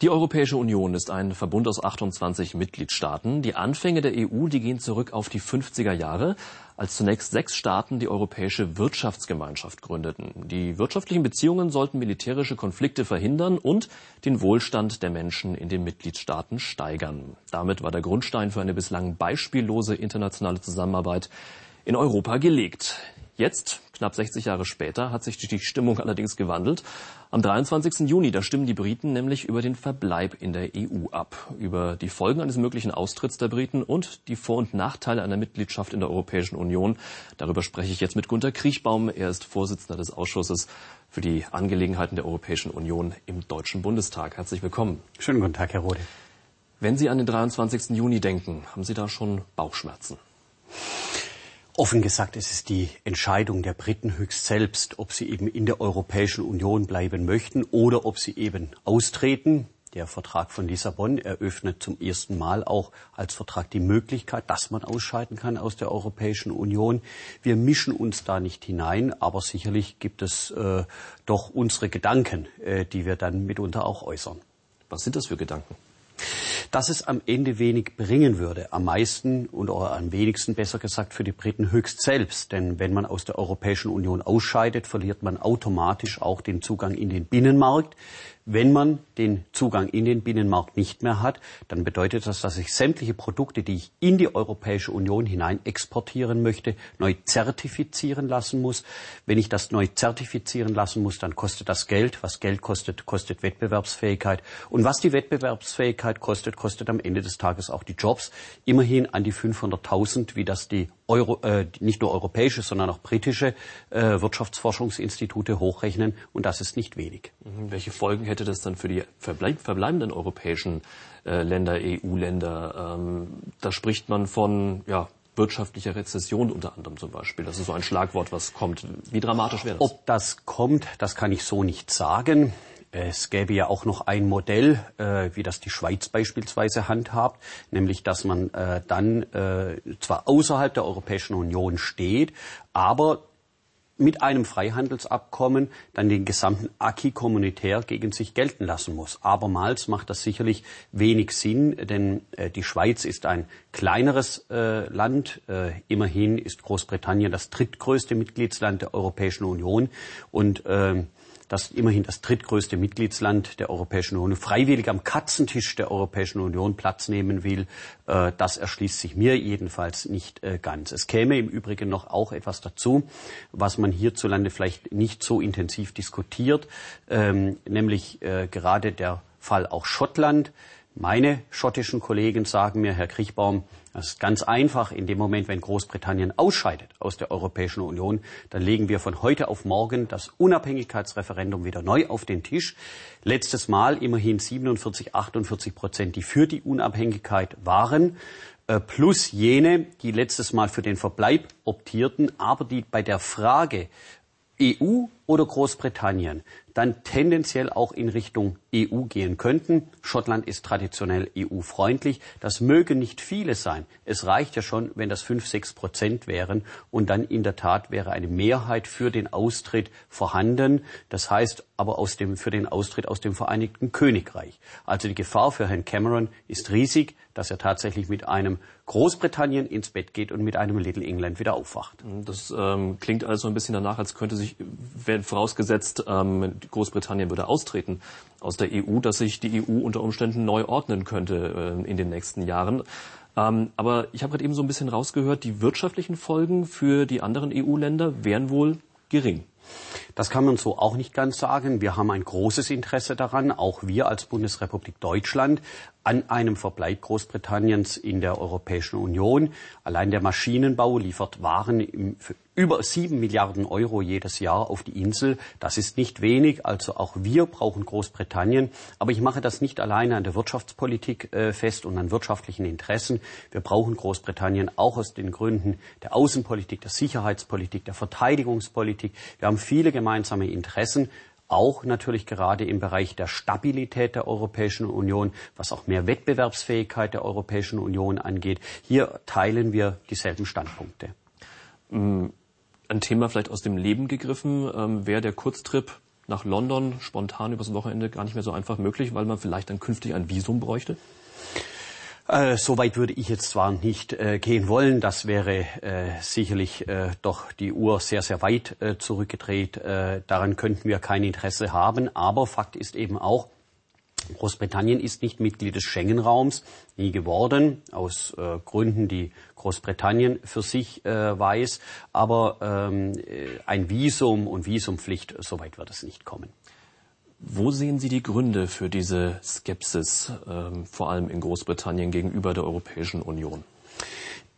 Die Europäische Union ist ein Verbund aus 28 Mitgliedstaaten. Die Anfänge der EU, die gehen zurück auf die 50er Jahre, als zunächst sechs Staaten die Europäische Wirtschaftsgemeinschaft gründeten. Die wirtschaftlichen Beziehungen sollten militärische Konflikte verhindern und den Wohlstand der Menschen in den Mitgliedstaaten steigern. Damit war der Grundstein für eine bislang beispiellose internationale Zusammenarbeit in Europa gelegt. Jetzt, knapp 60 Jahre später, hat sich die Stimmung allerdings gewandelt. Am 23. Juni, da stimmen die Briten nämlich über den Verbleib in der EU ab, über die Folgen eines möglichen Austritts der Briten und die Vor- und Nachteile einer Mitgliedschaft in der Europäischen Union. Darüber spreche ich jetzt mit Gunter Kriechbaum. Er ist Vorsitzender des Ausschusses für die Angelegenheiten der Europäischen Union im Deutschen Bundestag. Herzlich willkommen. Schönen guten Tag, Herr Rode. Wenn Sie an den 23. Juni denken, haben Sie da schon Bauchschmerzen? Offen gesagt, es ist die Entscheidung der Briten höchst selbst, ob sie eben in der Europäischen Union bleiben möchten oder ob sie eben austreten. Der Vertrag von Lissabon eröffnet zum ersten Mal auch als Vertrag die Möglichkeit, dass man ausscheiden kann aus der Europäischen Union. Wir mischen uns da nicht hinein, aber sicherlich gibt es äh, doch unsere Gedanken, äh, die wir dann mitunter auch äußern. Was sind das für Gedanken? Dass es am Ende wenig bringen würde. Am meisten und oder am wenigsten besser gesagt für die Briten höchst selbst. Denn wenn man aus der Europäischen Union ausscheidet, verliert man automatisch auch den Zugang in den Binnenmarkt. Wenn man den Zugang in den Binnenmarkt nicht mehr hat, dann bedeutet das, dass ich sämtliche Produkte, die ich in die Europäische Union hinein exportieren möchte, neu zertifizieren lassen muss. Wenn ich das neu zertifizieren lassen muss, dann kostet das Geld. Was Geld kostet, kostet Wettbewerbsfähigkeit. Und was die Wettbewerbsfähigkeit kostet, kostet am Ende des Tages auch die Jobs. Immerhin an die 500.000, wie das die Euro, äh, nicht nur europäische, sondern auch britische äh, Wirtschaftsforschungsinstitute hochrechnen. Und das ist nicht wenig. Mhm. Welche Folgen hätte das dann für die verbleib verbleibenden europäischen äh, Länder, EU-Länder? Ähm, da spricht man von ja, wirtschaftlicher Rezession unter anderem zum Beispiel. Das ist so ein Schlagwort, was kommt. Wie dramatisch wäre das? Ob das kommt, das kann ich so nicht sagen. Es gäbe ja auch noch ein Modell, äh, wie das die Schweiz beispielsweise handhabt, nämlich dass man äh, dann äh, zwar außerhalb der Europäischen Union steht, aber mit einem Freihandelsabkommen dann den gesamten Acquis communautaire gegen sich gelten lassen muss. Abermals macht das sicherlich wenig Sinn, denn äh, die Schweiz ist ein kleineres äh, Land. Äh, immerhin ist Großbritannien das drittgrößte Mitgliedsland der Europäischen Union und ähm, das immerhin das drittgrößte Mitgliedsland der Europäischen Union freiwillig am Katzentisch der Europäischen Union Platz nehmen will, äh, das erschließt sich mir jedenfalls nicht äh, ganz. Es käme im Übrigen noch auch etwas dazu, was man hierzulande vielleicht nicht so intensiv diskutiert, ähm, nämlich äh, gerade der Fall auch Schottland. Meine schottischen Kollegen sagen mir, Herr Kriechbaum, das ist ganz einfach. In dem Moment, wenn Großbritannien ausscheidet aus der Europäischen Union, dann legen wir von heute auf morgen das Unabhängigkeitsreferendum wieder neu auf den Tisch. Letztes Mal immerhin 47, 48 Prozent, die für die Unabhängigkeit waren äh, plus jene, die letztes Mal für den Verbleib optierten, aber die bei der Frage EU oder Großbritannien dann tendenziell auch in Richtung EU gehen könnten. Schottland ist traditionell EU-freundlich. Das mögen nicht viele sein. Es reicht ja schon, wenn das fünf, sechs Prozent wären. Und dann in der Tat wäre eine Mehrheit für den Austritt vorhanden. Das heißt aber aus dem, für den Austritt aus dem Vereinigten Königreich. Also die Gefahr für Herrn Cameron ist riesig, dass er tatsächlich mit einem Großbritannien ins Bett geht und mit einem Little England wieder aufwacht. Das ähm, klingt also ein bisschen danach, als könnte sich, vorausgesetzt, ähm, Großbritannien würde austreten aus der EU, dass sich die EU unter Umständen neu ordnen könnte äh, in den nächsten Jahren. Ähm, aber ich habe gerade eben so ein bisschen rausgehört, die wirtschaftlichen Folgen für die anderen EU-Länder wären wohl gering. Das kann man so auch nicht ganz sagen. Wir haben ein großes Interesse daran, auch wir als Bundesrepublik Deutschland, an einem Verbleib Großbritanniens in der Europäischen Union. Allein der Maschinenbau liefert Waren für über sieben Milliarden Euro jedes Jahr auf die Insel. Das ist nicht wenig. Also auch wir brauchen Großbritannien. Aber ich mache das nicht alleine an der Wirtschaftspolitik äh, fest und an wirtschaftlichen Interessen. Wir brauchen Großbritannien auch aus den Gründen der Außenpolitik, der Sicherheitspolitik, der Verteidigungspolitik. Wir haben viele gemeinsame Interessen auch natürlich gerade im Bereich der Stabilität der Europäischen Union, was auch mehr Wettbewerbsfähigkeit der Europäischen Union angeht. Hier teilen wir dieselben Standpunkte. Mm, ein Thema vielleicht aus dem Leben gegriffen, ähm, wäre der Kurztrip nach London spontan übers Wochenende gar nicht mehr so einfach möglich, weil man vielleicht dann künftig ein Visum bräuchte? Äh, so weit würde ich jetzt zwar nicht äh, gehen wollen, das wäre äh, sicherlich äh, doch die Uhr sehr, sehr weit äh, zurückgedreht. Daran könnten wir kein Interesse haben. Aber Fakt ist eben auch, Großbritannien ist nicht Mitglied des Schengen-Raums, nie geworden, aus äh, Gründen, die Großbritannien für sich äh, weiß. Aber ähm, ein Visum und Visumpflicht, soweit wird es nicht kommen. Wo sehen Sie die Gründe für diese Skepsis, ähm, vor allem in Großbritannien gegenüber der Europäischen Union?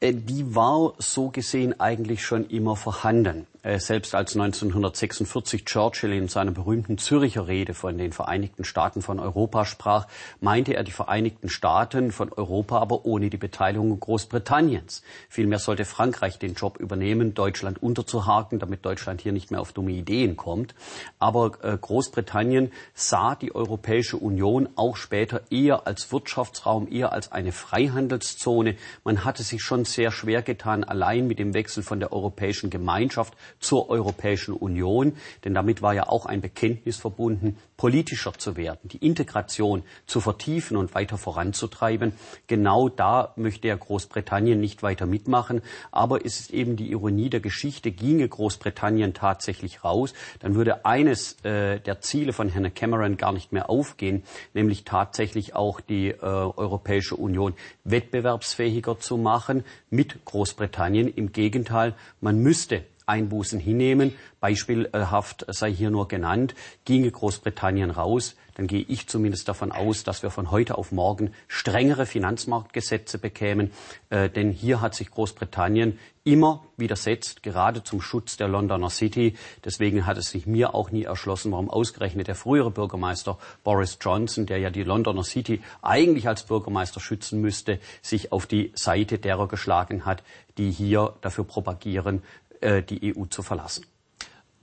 Äh, die war so gesehen eigentlich schon immer vorhanden. Äh, selbst als 1946 Churchill in seiner berühmten Züricher Rede von den Vereinigten Staaten von Europa sprach, meinte er die Vereinigten Staaten von Europa, aber ohne die Beteiligung Großbritanniens. Vielmehr sollte Frankreich den Job übernehmen, Deutschland unterzuhaken, damit Deutschland hier nicht mehr auf dumme Ideen kommt. Aber äh, Großbritannien sah die Europäische Union auch später eher als Wirtschaftsraum, eher als eine Freihandelszone. Man hatte sich schon sehr schwer getan, allein mit dem Wechsel von der Europäischen Gemeinschaft zur Europäischen Union, denn damit war ja auch ein Bekenntnis verbunden, politischer zu werden, die Integration zu vertiefen und weiter voranzutreiben. Genau da möchte ja Großbritannien nicht weiter mitmachen, aber es ist eben die Ironie der Geschichte, ginge Großbritannien tatsächlich raus, dann würde eines äh, der Ziele von Herrn Cameron gar nicht mehr aufgehen, nämlich tatsächlich auch die äh, Europäische Union wettbewerbsfähiger zu machen mit Großbritannien. Im Gegenteil, man müsste Einbußen hinnehmen. Beispielhaft sei hier nur genannt, ginge Großbritannien raus, dann gehe ich zumindest davon aus, dass wir von heute auf morgen strengere Finanzmarktgesetze bekämen. Äh, denn hier hat sich Großbritannien immer widersetzt, gerade zum Schutz der Londoner City. Deswegen hat es sich mir auch nie erschlossen, warum ausgerechnet der frühere Bürgermeister Boris Johnson, der ja die Londoner City eigentlich als Bürgermeister schützen müsste, sich auf die Seite derer geschlagen hat, die hier dafür propagieren, äh, die EU zu verlassen.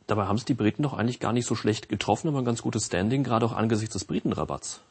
Dabei haben es die Briten doch eigentlich gar nicht so schlecht getroffen, aber ein ganz gutes Standing, gerade auch angesichts des Britenrabatts.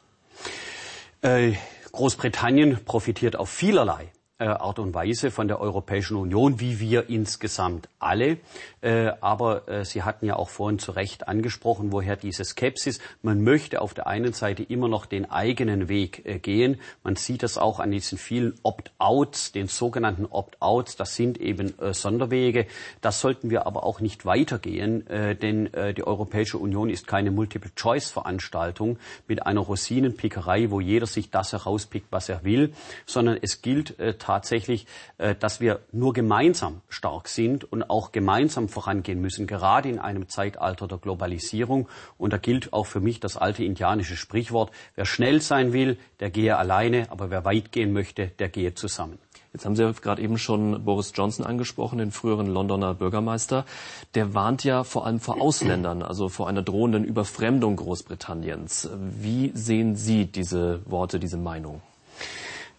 Äh, Großbritannien profitiert auf vielerlei Art und Weise von der Europäischen Union, wie wir insgesamt alle. Äh, aber äh, Sie hatten ja auch vorhin zu Recht angesprochen, woher diese Skepsis. Man möchte auf der einen Seite immer noch den eigenen Weg gehen. Man sieht das auch an diesen vielen Opt-outs, den sogenannten Opt-outs. Das sind eben Sonderwege. Das sollten wir aber auch nicht weitergehen, denn die Europäische Union ist keine Multiple-Choice-Veranstaltung mit einer Rosinenpickerei, wo jeder sich das herauspickt, was er will, sondern es gilt tatsächlich, äh, dass wir nur gemeinsam stark sind und auch gemeinsam vorangehen müssen, gerade in einem Zeitalter der Globalisierung. Und da gilt auch für mich das alte indianische Sprichwort, wer schnell sein will, der gehe alleine, aber wer weit gehen möchte, der gehe zusammen. Jetzt haben Sie ja gerade eben schon Boris Johnson angesprochen, den früheren Londoner Bürgermeister. Der warnt ja vor allem vor Ausländern, also vor einer drohenden Überfremdung Großbritanniens. Wie sehen Sie diese Worte, diese Meinung?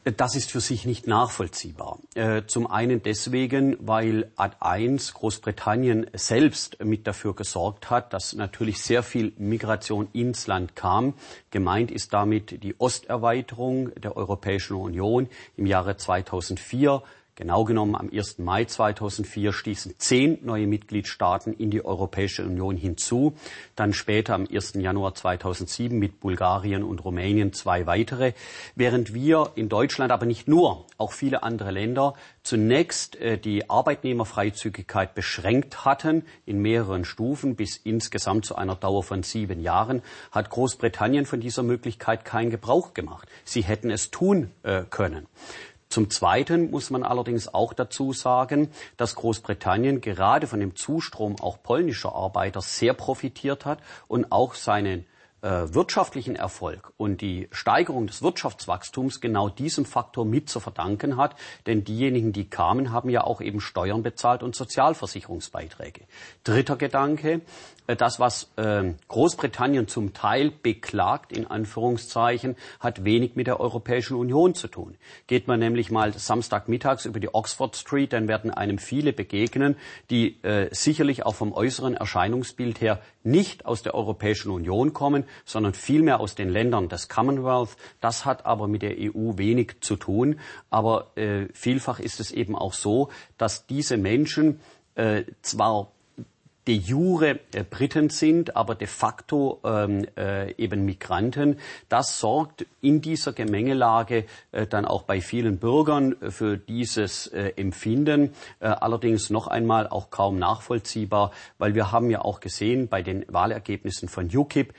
Das ist für sich nicht nachvollziehbar. Äh, zum einen deswegen, weil Ad 1 Großbritannien selbst mit dafür gesorgt hat, dass natürlich sehr viel Migration ins Land kam. Gemeint ist damit die Osterweiterung der Europäischen Union im Jahre 2004 Genau genommen am 1. Mai 2004 stießen zehn neue Mitgliedstaaten in die Europäische Union hinzu. Dann später am 1. Januar 2007 mit Bulgarien und Rumänien zwei weitere. Während wir in Deutschland, aber nicht nur, auch viele andere Länder zunächst äh, die Arbeitnehmerfreizügigkeit beschränkt hatten in mehreren Stufen bis insgesamt zu einer Dauer von sieben Jahren, hat Großbritannien von dieser Möglichkeit keinen Gebrauch gemacht. Sie hätten es tun äh, können. Zum Zweiten muss man allerdings auch dazu sagen, dass Großbritannien gerade von dem Zustrom auch polnischer Arbeiter sehr profitiert hat und auch seinen äh, wirtschaftlichen Erfolg und die Steigerung des Wirtschaftswachstums genau diesem Faktor mit zu verdanken hat. Denn diejenigen, die kamen, haben ja auch eben Steuern bezahlt und Sozialversicherungsbeiträge. Dritter Gedanke, das, was äh, Großbritannien zum Teil beklagt, in Anführungszeichen, hat wenig mit der Europäischen Union zu tun. Geht man nämlich mal Samstagmittags über die Oxford Street, dann werden einem viele begegnen, die äh, sicherlich auch vom äußeren Erscheinungsbild her nicht aus der Europäischen Union kommen, sondern vielmehr aus den Ländern des Commonwealth. Das hat aber mit der EU wenig zu tun. Aber äh, vielfach ist es eben auch so, dass diese Menschen äh, zwar de jure äh, Briten sind, aber de facto ähm, äh, eben Migranten. Das sorgt in dieser Gemengelage äh, dann auch bei vielen Bürgern äh, für dieses äh, Empfinden. Äh, allerdings noch einmal auch kaum nachvollziehbar, weil wir haben ja auch gesehen bei den Wahlergebnissen von UKIP,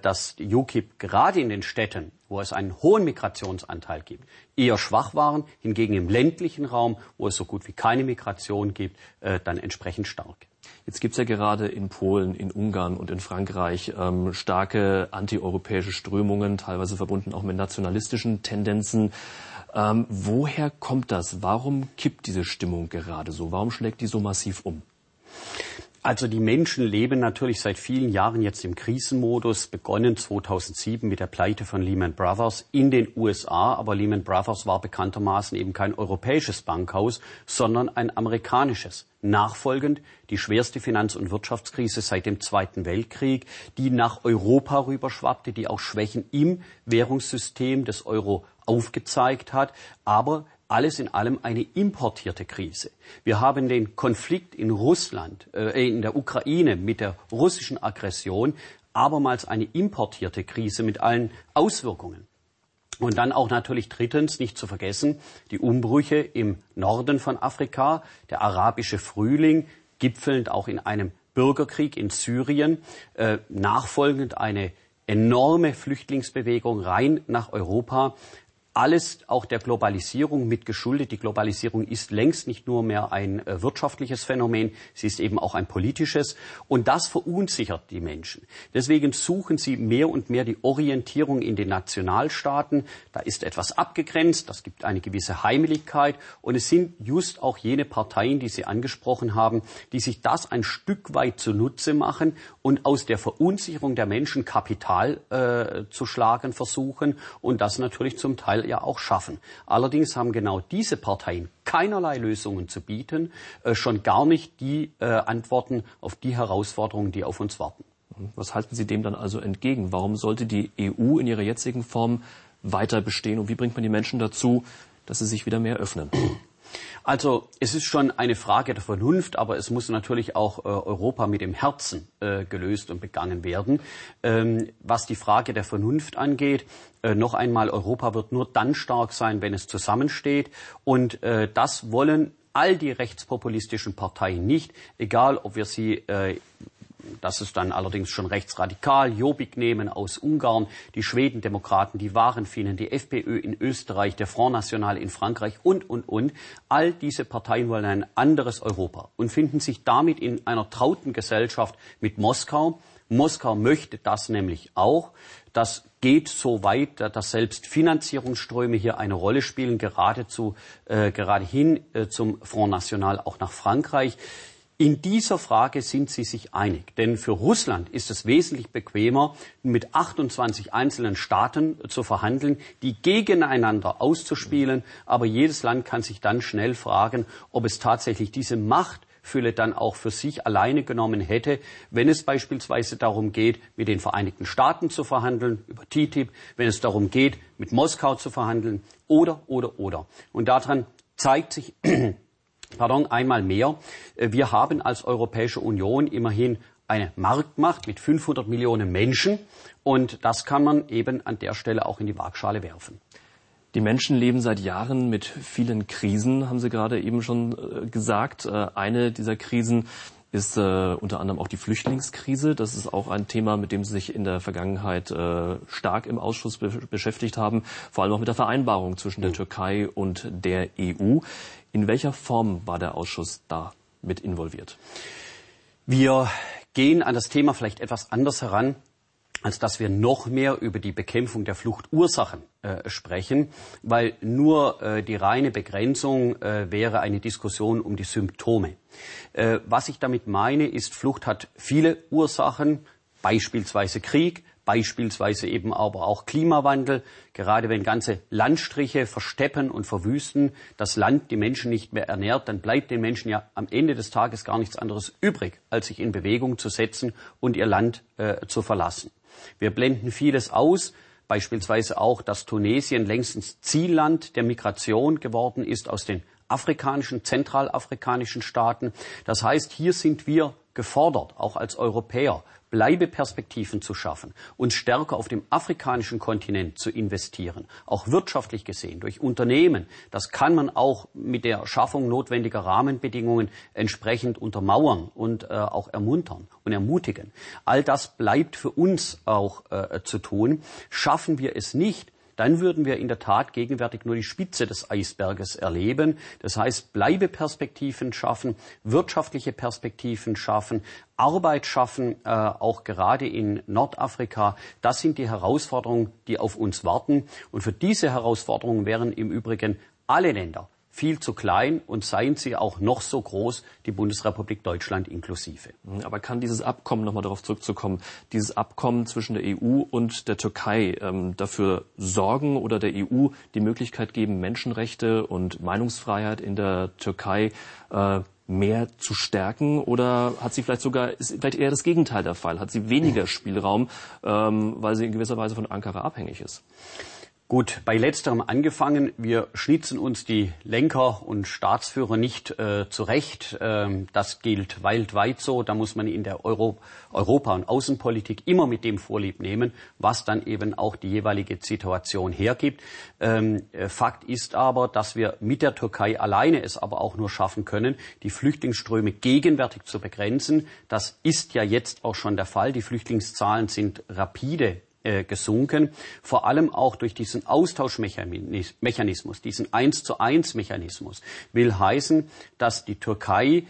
dass UKIP gerade in den Städten wo es einen hohen Migrationsanteil gibt, eher schwach waren, hingegen im ländlichen Raum, wo es so gut wie keine Migration gibt, äh, dann entsprechend stark. Jetzt gibt es ja gerade in Polen, in Ungarn und in Frankreich ähm, starke antieuropäische Strömungen, teilweise verbunden auch mit nationalistischen Tendenzen. Ähm, woher kommt das? Warum kippt diese Stimmung gerade so? Warum schlägt die so massiv um? Also die Menschen leben natürlich seit vielen Jahren jetzt im Krisenmodus, begonnen 2007 mit der Pleite von Lehman Brothers in den USA. Aber Lehman Brothers war bekanntermaßen eben kein europäisches Bankhaus, sondern ein amerikanisches. Nachfolgend die schwerste Finanz- und Wirtschaftskrise seit dem Zweiten Weltkrieg, die nach Europa rüberschwappte, die auch Schwächen im Währungssystem des Euro aufgezeigt hat, aber alles in allem eine importierte Krise. Wir haben den Konflikt in Russland, äh, in der Ukraine mit der russischen Aggression abermals eine importierte Krise mit allen Auswirkungen. Und dann auch natürlich drittens nicht zu vergessen die Umbrüche im Norden von Afrika, der arabische Frühling, gipfelnd auch in einem Bürgerkrieg in Syrien, äh, nachfolgend eine enorme Flüchtlingsbewegung rein nach Europa, alles auch der Globalisierung mit geschuldet. Die Globalisierung ist längst nicht nur mehr ein äh, wirtschaftliches Phänomen, sie ist eben auch ein politisches. Und das verunsichert die Menschen. Deswegen suchen sie mehr und mehr die Orientierung in den Nationalstaaten. Da ist etwas abgegrenzt, das gibt eine gewisse Heimeligkeit. Und es sind just auch jene Parteien, die Sie angesprochen haben, die sich das ein Stück weit zunutze machen und aus der Verunsicherung der Menschen Kapital äh, zu schlagen versuchen und das natürlich zum Teil ja auch schaffen. Allerdings haben genau diese Parteien keinerlei Lösungen zu bieten, äh, schon gar nicht die äh, Antworten auf die Herausforderungen, die auf uns warten. Was halten Sie dem dann also entgegen? Warum sollte die EU in ihrer jetzigen Form weiter bestehen und wie bringt man die Menschen dazu, dass sie sich wieder mehr öffnen? Also es ist schon eine Frage der Vernunft, aber es muss natürlich auch äh, Europa mit dem Herzen äh, gelöst und begangen werden. Ähm, was die Frage der Vernunft angeht, äh, noch einmal, Europa wird nur dann stark sein, wenn es zusammensteht. Und äh, das wollen all die rechtspopulistischen Parteien nicht, egal ob wir sie äh, das ist dann allerdings schon rechtsradikal. Jobbik nehmen aus Ungarn, die Schwedendemokraten, die Warenfinnen, die FPÖ in Österreich, der Front National in Frankreich und, und, und. All diese Parteien wollen ein anderes Europa und finden sich damit in einer trauten Gesellschaft mit Moskau. Moskau möchte das nämlich auch. Das geht so weit, dass selbst Finanzierungsströme hier eine Rolle spielen, geradezu, äh, gerade hin äh, zum Front National auch nach Frankreich. In dieser Frage sind sie sich einig. Denn für Russland ist es wesentlich bequemer, mit 28 einzelnen Staaten zu verhandeln, die gegeneinander auszuspielen. Aber jedes Land kann sich dann schnell fragen, ob es tatsächlich diese Machtfülle dann auch für sich alleine genommen hätte, wenn es beispielsweise darum geht, mit den Vereinigten Staaten zu verhandeln, über TTIP, wenn es darum geht, mit Moskau zu verhandeln, oder, oder, oder. Und daran zeigt sich, pardon, einmal mehr. Äh, wir haben als Europäische Union immerhin eine Marktmacht mit 500 Millionen Menschen und das kann man eben an der Stelle auch in die Waagschale werfen. Die Menschen leben seit Jahren mit vielen Krisen, haben Sie gerade eben schon äh, gesagt. Äh, eine dieser Krisen ist äh, unter anderem auch die Flüchtlingskrise. Das ist auch ein Thema, mit dem Sie sich in der Vergangenheit äh, stark im Ausschuss be beschäftigt haben, vor allem auch mit der Vereinbarung zwischen der Türkei und der EU. In welcher Form war der Ausschuss da mit involviert? Wir gehen an das Thema vielleicht etwas anders heran, als dass wir noch mehr über die Bekämpfung der Fluchtursachen äh, sprechen, weil nur äh, die reine Begrenzung äh, wäre eine Diskussion um die Symptome. Äh, was ich damit meine, ist, Flucht hat viele Ursachen, beispielsweise Krieg, beispielsweise eben aber auch Klimawandel, gerade wenn ganze Landstriche versteppen und verwüsten, das Land die Menschen nicht mehr ernährt, dann bleibt den Menschen ja am Ende des Tages gar nichts anderes übrig, als sich in Bewegung zu setzen und ihr Land äh, zu verlassen. Wir blenden vieles aus, beispielsweise auch, dass Tunesien längstens Zielland der Migration geworden ist aus den afrikanischen, zentralafrikanischen Staaten. Das heißt, hier sind wir gefordert, auch als Europäer, Bleibeperspektiven zu schaffen, uns stärker auf dem afrikanischen Kontinent zu investieren, auch wirtschaftlich gesehen, durch Unternehmen. Das kann man auch mit der Schaffung notwendiger Rahmenbedingungen entsprechend untermauern und äh, auch ermuntern und ermutigen. All das bleibt für uns auch äh, zu tun. Schaffen wir es nicht, dann würden wir in der Tat gegenwärtig nur die Spitze des Eisberges erleben. Das heißt, Bleibeperspektiven schaffen, wirtschaftliche Perspektiven schaffen, Arbeit schaffen, äh, auch gerade in Nordafrika. Das sind die Herausforderungen, die auf uns warten. Und für diese Herausforderungen wären im Übrigen alle Länder viel zu klein und seien sie auch noch so groß, die Bundesrepublik Deutschland inklusive. Mhm, aber kann dieses Abkommen, nochmal darauf zurückzukommen, dieses Abkommen zwischen der EU und der Türkei ähm, dafür sorgen oder der EU die Möglichkeit geben, Menschenrechte und Meinungsfreiheit in der Türkei äh, mehr zu stärken oder hat sie vielleicht sogar, ist vielleicht eher das Gegenteil der Fall, hat sie weniger Spielraum, ähm, weil sie in gewisser Weise von Ankara abhängig ist? Gut, bei letzterem angefangen. Wir schnitzen uns die Lenker und Staatsführer nicht äh, zurecht. Ähm, das gilt weltweit so. Da muss man in der Euro Europa- und Außenpolitik immer mit dem Vorlieb nehmen, was dann eben auch die jeweilige Situation hergibt. Ähm, äh, Fakt ist aber, dass wir mit der Türkei alleine es aber auch nur schaffen können, die Flüchtlingsströme gegenwärtig zu begrenzen. Das ist ja jetzt auch schon der Fall. Die Flüchtlingszahlen sind rapide äh, gesunken, vor allem auch durch diesen Austauschmechanismus, diesen eins zu eins Mechanismus, will heißen, dass die Türkei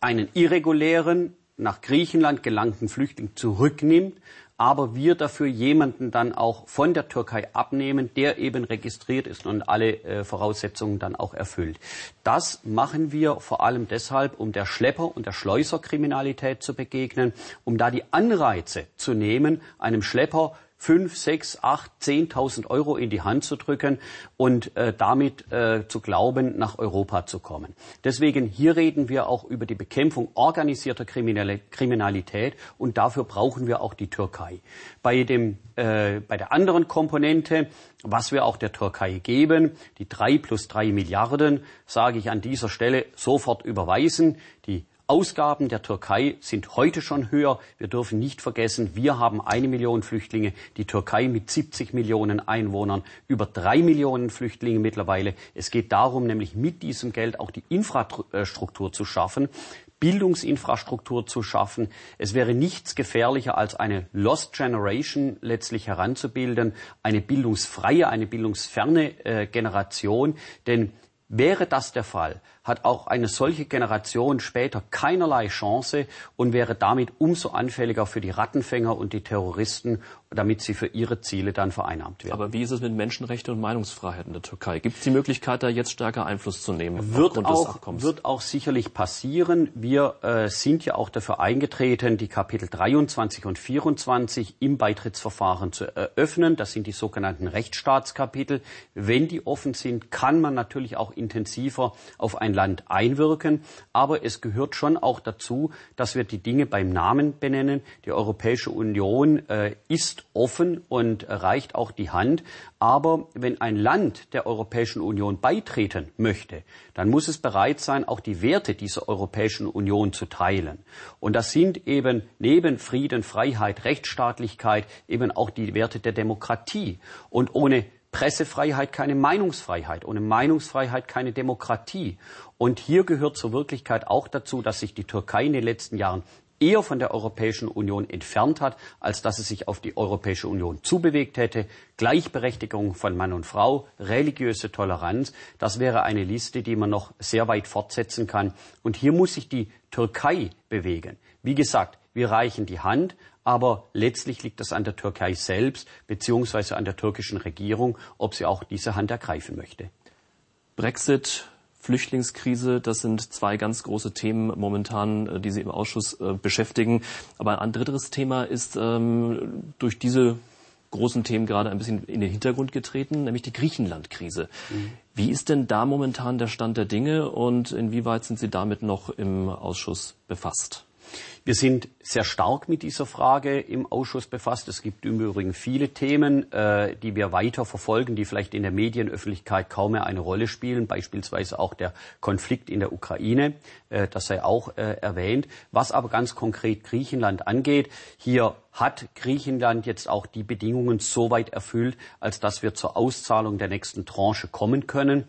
einen irregulären, nach Griechenland gelangten Flüchtling zurücknimmt, aber wir dafür jemanden dann auch von der Türkei abnehmen, der eben registriert ist und alle äh, Voraussetzungen dann auch erfüllt. Das machen wir vor allem deshalb, um der Schlepper- und der Schleuserkriminalität zu begegnen, um da die Anreize zu nehmen, einem Schlepper fünf, sechs, acht, zehntausend Euro in die Hand zu drücken und äh, damit äh, zu glauben, nach Europa zu kommen. Deswegen hier reden wir auch über die Bekämpfung organisierter Kriminalität und dafür brauchen wir auch die Türkei. Bei, dem, äh, bei der anderen Komponente, was wir auch der Türkei geben, die drei plus drei Milliarden, sage ich an dieser Stelle sofort überweisen. Die Ausgaben der Türkei sind heute schon höher. Wir dürfen nicht vergessen, wir haben eine Million Flüchtlinge, die Türkei mit 70 Millionen Einwohnern, über drei Millionen Flüchtlinge mittlerweile. Es geht darum, nämlich mit diesem Geld auch die Infrastruktur zu schaffen, Bildungsinfrastruktur zu schaffen. Es wäre nichts gefährlicher, als eine Lost Generation letztlich heranzubilden, eine bildungsfreie, eine bildungsferne äh, Generation. Denn wäre das der Fall, hat auch eine solche Generation später keinerlei Chance und wäre damit umso anfälliger für die Rattenfänger und die Terroristen, damit sie für ihre Ziele dann vereinnahmt werden. Aber wie ist es mit Menschenrechten und Meinungsfreiheit in der Türkei? Gibt es die Möglichkeit, da jetzt stärker Einfluss zu nehmen? Wird auch, wird auch sicherlich passieren. Wir äh, sind ja auch dafür eingetreten, die Kapitel 23 und 24 im Beitrittsverfahren zu eröffnen. Das sind die sogenannten Rechtsstaatskapitel. Wenn die offen sind, kann man natürlich auch intensiver auf ein Land einwirken, aber es gehört schon auch dazu, dass wir die Dinge beim Namen benennen. Die Europäische Union äh, ist offen und reicht auch die Hand. Aber wenn ein Land der Europäischen Union beitreten möchte, dann muss es bereit sein, auch die Werte dieser Europäischen Union zu teilen. Und das sind eben neben Frieden, Freiheit, Rechtsstaatlichkeit eben auch die Werte der Demokratie. Und ohne Pressefreiheit keine Meinungsfreiheit, ohne Meinungsfreiheit keine Demokratie. Und hier gehört zur Wirklichkeit auch dazu, dass sich die Türkei in den letzten Jahren eher von der Europäischen Union entfernt hat, als dass es sich auf die Europäische Union zubewegt hätte. Gleichberechtigung von Mann und Frau, religiöse Toleranz, das wäre eine Liste, die man noch sehr weit fortsetzen kann. Und hier muss sich die Türkei bewegen. Wie gesagt, wir reichen die Hand, aber letztlich liegt es an der Türkei selbst beziehungsweise an der türkischen Regierung, ob sie auch diese Hand ergreifen möchte. Brexit, Flüchtlingskrise, das sind zwei ganz große Themen momentan, äh, die Sie im Ausschuss äh, beschäftigen. Aber ein drittes Thema ist ähm, durch diese großen Themen gerade ein bisschen in den Hintergrund getreten, nämlich die Griechenland-Krise. Mhm. Wie ist denn da momentan der Stand der Dinge und inwieweit sind Sie damit noch im Ausschuss befasst? Wir sind sehr stark mit dieser Frage im Ausschuss befasst. Es gibt im Übrigen viele Themen, äh, die wir weiter verfolgen, die vielleicht in der Medienöffentlichkeit kaum mehr eine Rolle spielen, beispielsweise auch der Konflikt in der Ukraine, äh, das sei auch äh, erwähnt. Was aber ganz konkret Griechenland angeht, hier hat Griechenland jetzt auch die Bedingungen so weit erfüllt, als dass wir zur Auszahlung der nächsten Tranche kommen können.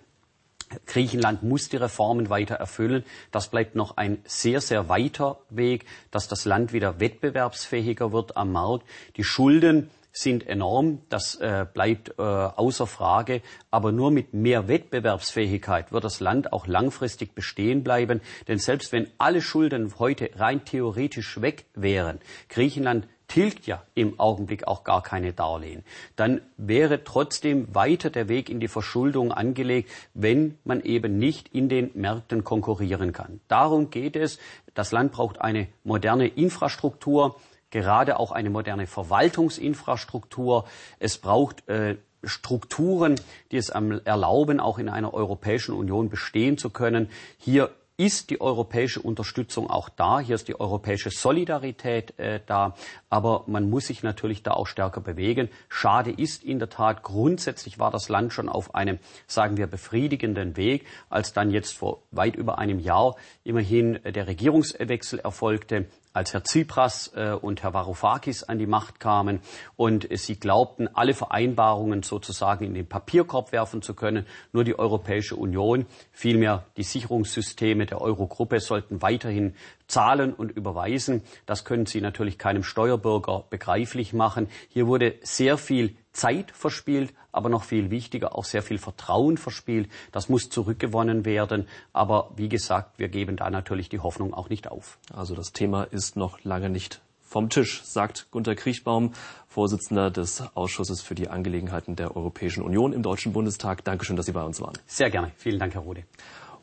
Griechenland muss die Reformen weiter erfüllen. Das bleibt noch ein sehr, sehr weiter Weg, dass das Land wieder wettbewerbsfähiger wird am Markt. Die Schulden sind enorm, das äh, bleibt äh, außer Frage. Aber nur mit mehr Wettbewerbsfähigkeit wird das Land auch langfristig bestehen bleiben. Denn selbst wenn alle Schulden heute rein theoretisch weg wären, Griechenland tilgt ja im Augenblick auch gar keine Darlehen, dann wäre trotzdem weiter der Weg in die Verschuldung angelegt, wenn man eben nicht in den Märkten konkurrieren kann. Darum geht es. Das Land braucht eine moderne Infrastruktur, gerade auch eine moderne Verwaltungsinfrastruktur. Es braucht äh, Strukturen, die es erlauben, auch in einer Europäischen Union bestehen zu können. Hier ist die europäische Unterstützung auch da, hier ist die europäische Solidarität äh, da, aber man muss sich natürlich da auch stärker bewegen. Schade ist in der Tat, grundsätzlich war das Land schon auf einem, sagen wir, befriedigenden Weg, als dann jetzt vor weit über einem Jahr immerhin der Regierungswechsel erfolgte, als Herr Tsipras äh, und Herr Varoufakis an die Macht kamen und sie glaubten, alle Vereinbarungen sozusagen in den Papierkorb werfen zu können. Nur die Europäische Union, vielmehr die Sicherungssysteme der Eurogruppe sollten weiterhin zahlen und überweisen. Das können Sie natürlich keinem Steuerbürger begreiflich machen. Hier wurde sehr viel Zeit verspielt, aber noch viel wichtiger, auch sehr viel Vertrauen verspielt. Das muss zurückgewonnen werden. Aber wie gesagt, wir geben da natürlich die Hoffnung auch nicht auf. Also das Thema ist noch lange nicht vom Tisch, sagt Gunter Kriechbaum, Vorsitzender des Ausschusses für die Angelegenheiten der Europäischen Union im Deutschen Bundestag. Dankeschön, dass Sie bei uns waren. Sehr gerne. Vielen Dank, Herr Rode.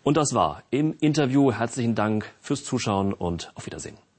Und das war im Interview. Herzlichen Dank fürs Zuschauen und auf Wiedersehen.